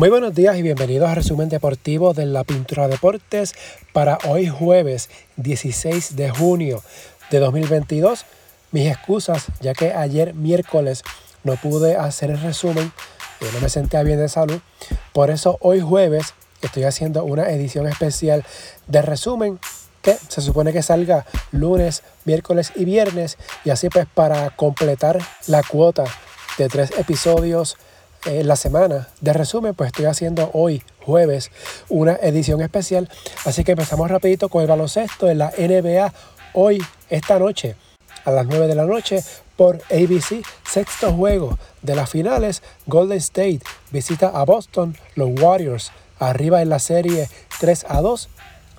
Muy buenos días y bienvenidos a Resumen Deportivo de la Pintura Deportes para hoy jueves 16 de junio de 2022. Mis excusas, ya que ayer miércoles no pude hacer el resumen, y no me sentía bien de salud. Por eso hoy jueves estoy haciendo una edición especial de resumen que se supone que salga lunes, miércoles y viernes. Y así pues para completar la cuota de tres episodios en la semana de resumen, pues estoy haciendo hoy, jueves, una edición especial. Así que empezamos rapidito con el baloncesto en la NBA hoy, esta noche, a las 9 de la noche por ABC, sexto juego de las finales. Golden State visita a Boston, los Warriors arriba en la serie 3 a 2.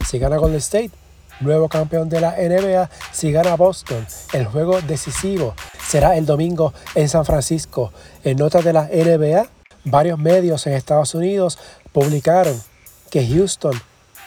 Si gana Golden State, nuevo campeón de la NBA. Si gana Boston, el juego decisivo será el domingo en San Francisco. En notas de la NBA, varios medios en Estados Unidos publicaron que Houston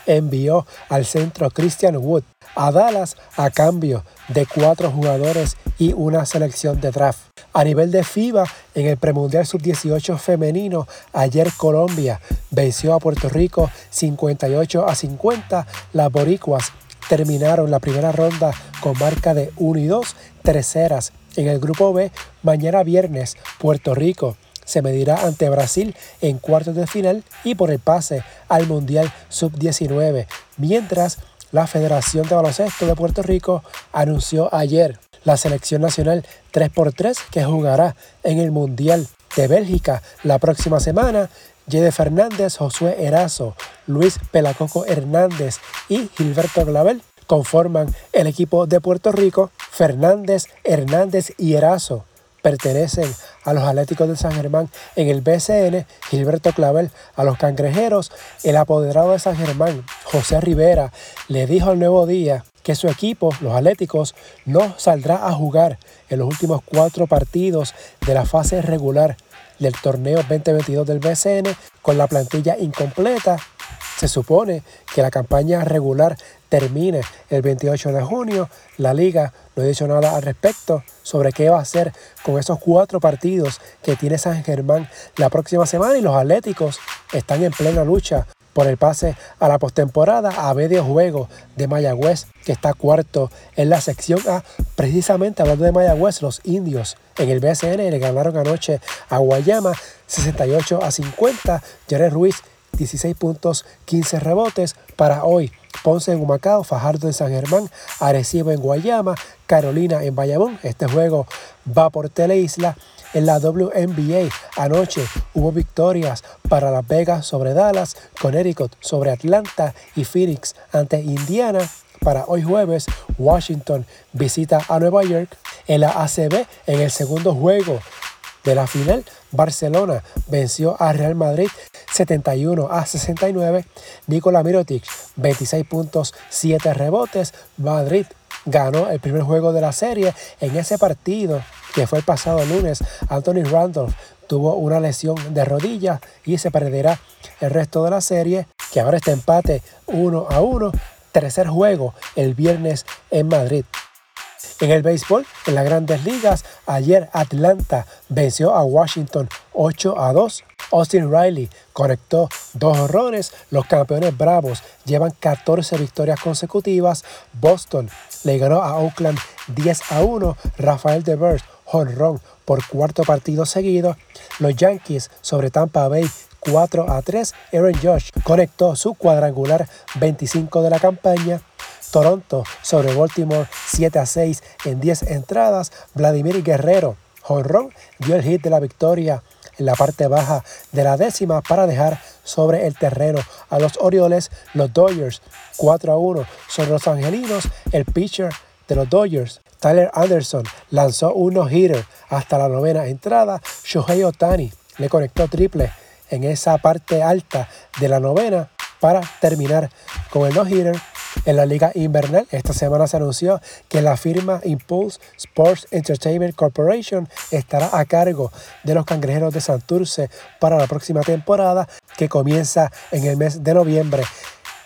envió al centro Christian Wood a Dallas a cambio de cuatro jugadores y una selección de draft. A nivel de FIBA, en el premundial sub-18 femenino, ayer Colombia venció a Puerto Rico 58 a 50. Las boricuas terminaron la primera ronda con marca de 1 y 2, terceras. En el grupo B, mañana viernes, Puerto Rico se medirá ante Brasil en cuartos de final y por el pase al Mundial Sub-19, mientras la Federación de Baloncesto de Puerto Rico anunció ayer la selección nacional 3x3 que jugará en el Mundial de Bélgica la próxima semana. Yede Fernández, Josué Erazo, Luis Pelacoco Hernández y Gilberto Glavel conforman el equipo de Puerto Rico. Fernández, Hernández y Erazo pertenecen a los Atléticos de San Germán en el BCN, Gilberto Clavel a los Cangrejeros, el apoderado de San Germán, José Rivera, le dijo al Nuevo Día que su equipo, los Atléticos, no saldrá a jugar en los últimos cuatro partidos de la fase regular del torneo 2022 del BCN con la plantilla incompleta. Se supone que la campaña regular termine el 28 de junio. La liga no ha dicho nada al respecto sobre qué va a hacer con esos cuatro partidos que tiene San Germán la próxima semana y los Atléticos están en plena lucha por el pase a la postemporada a medio juego de Mayagüez, que está cuarto en la sección A. Precisamente hablando de Mayagüez, los indios en el BSN le ganaron anoche a Guayama 68 a 50. Jerez Ruiz 16 puntos, 15 rebotes para hoy. Ponce en Humacao, Fajardo en San Germán, Arecibo en Guayama, Carolina en Bayamón. Este juego va por Teleisla. En la WNBA anoche hubo victorias para Las Vegas sobre Dallas, Connecticut sobre Atlanta y Phoenix ante Indiana. Para hoy jueves, Washington visita a Nueva York. En la ACB, en el segundo juego de la final, Barcelona venció a Real Madrid 71 a 69. Nikola Mirotic, 26 puntos, 7 rebotes. Madrid ganó el primer juego de la serie. En ese partido, que fue el pasado lunes, Anthony Randolph tuvo una lesión de rodilla y se perderá el resto de la serie, que ahora está empate 1 a 1. Tercer juego el viernes en Madrid. En el béisbol, en las grandes ligas, ayer Atlanta venció a Washington 8 a 2. Austin Riley conectó dos horrones. Los campeones bravos llevan 14 victorias consecutivas. Boston le ganó a Oakland 10 a 1. Rafael DeVers, honrón por cuarto partido seguido. Los Yankees sobre Tampa Bay 4 a 3. Aaron Josh conectó su cuadrangular 25 de la campaña. Toronto sobre Baltimore 7 a 6 en 10 entradas. Vladimir Guerrero, jonrón, dio el hit de la victoria en la parte baja de la décima para dejar sobre el terreno a los Orioles, los Dodgers 4 a 1 sobre los Angelinos, el pitcher de los Dodgers. Tyler Anderson lanzó un no-hitter hasta la novena entrada. Shohei Otani le conectó triple en esa parte alta de la novena para terminar con el no-hitter en la liga invernal, esta semana se anunció que la firma Impulse Sports Entertainment Corporation estará a cargo de los cangrejeros de Santurce para la próxima temporada que comienza en el mes de noviembre.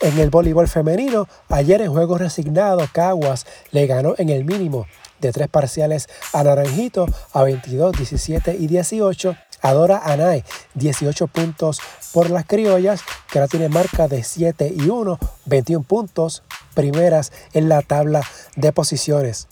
En el voleibol femenino, ayer en juego resignado, Caguas le ganó en el mínimo de tres parciales a Naranjito a 22, 17 y 18. Adora Anay, 18 puntos por las criollas, que ahora tiene marca de 7 y 1, 21 puntos, primeras en la tabla de posiciones.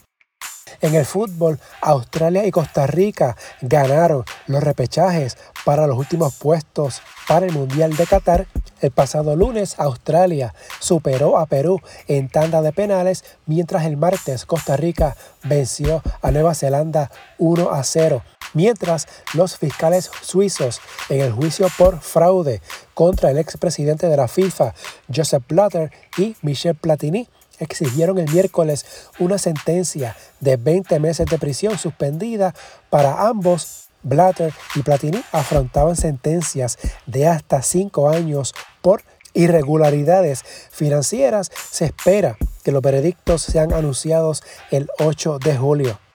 En el fútbol, Australia y Costa Rica ganaron los repechajes para los últimos puestos para el Mundial de Qatar. El pasado lunes, Australia superó a Perú en tanda de penales, mientras el martes Costa Rica venció a Nueva Zelanda 1 a 0 mientras los fiscales suizos en el juicio por fraude contra el expresidente de la FIFA, Joseph Blatter y Michel Platini, exigieron el miércoles una sentencia de 20 meses de prisión suspendida para ambos. Blatter y Platini afrontaban sentencias de hasta 5 años por irregularidades financieras. Se espera que los veredictos sean anunciados el 8 de julio.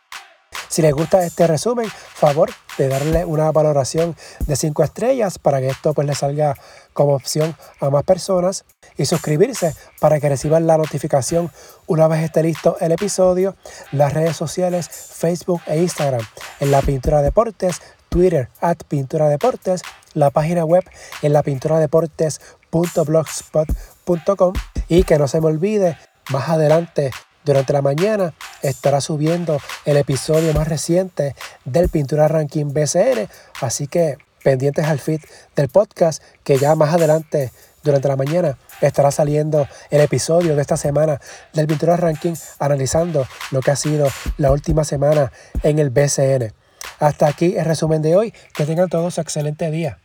Si les gusta este resumen, favor de darle una valoración de 5 estrellas para que esto pues le salga como opción a más personas y suscribirse para que reciban la notificación una vez esté listo el episodio, las redes sociales Facebook e Instagram en la Pintura Deportes, Twitter at Pintura Deportes, la página web en la pintura deportes.blogspot.com y que no se me olvide más adelante durante la mañana estará subiendo el episodio más reciente del Pintura Ranking BCN, así que pendientes al feed del podcast que ya más adelante durante la mañana estará saliendo el episodio de esta semana del Pintura Ranking analizando lo que ha sido la última semana en el BCN. Hasta aquí el resumen de hoy. Que tengan todos un excelente día.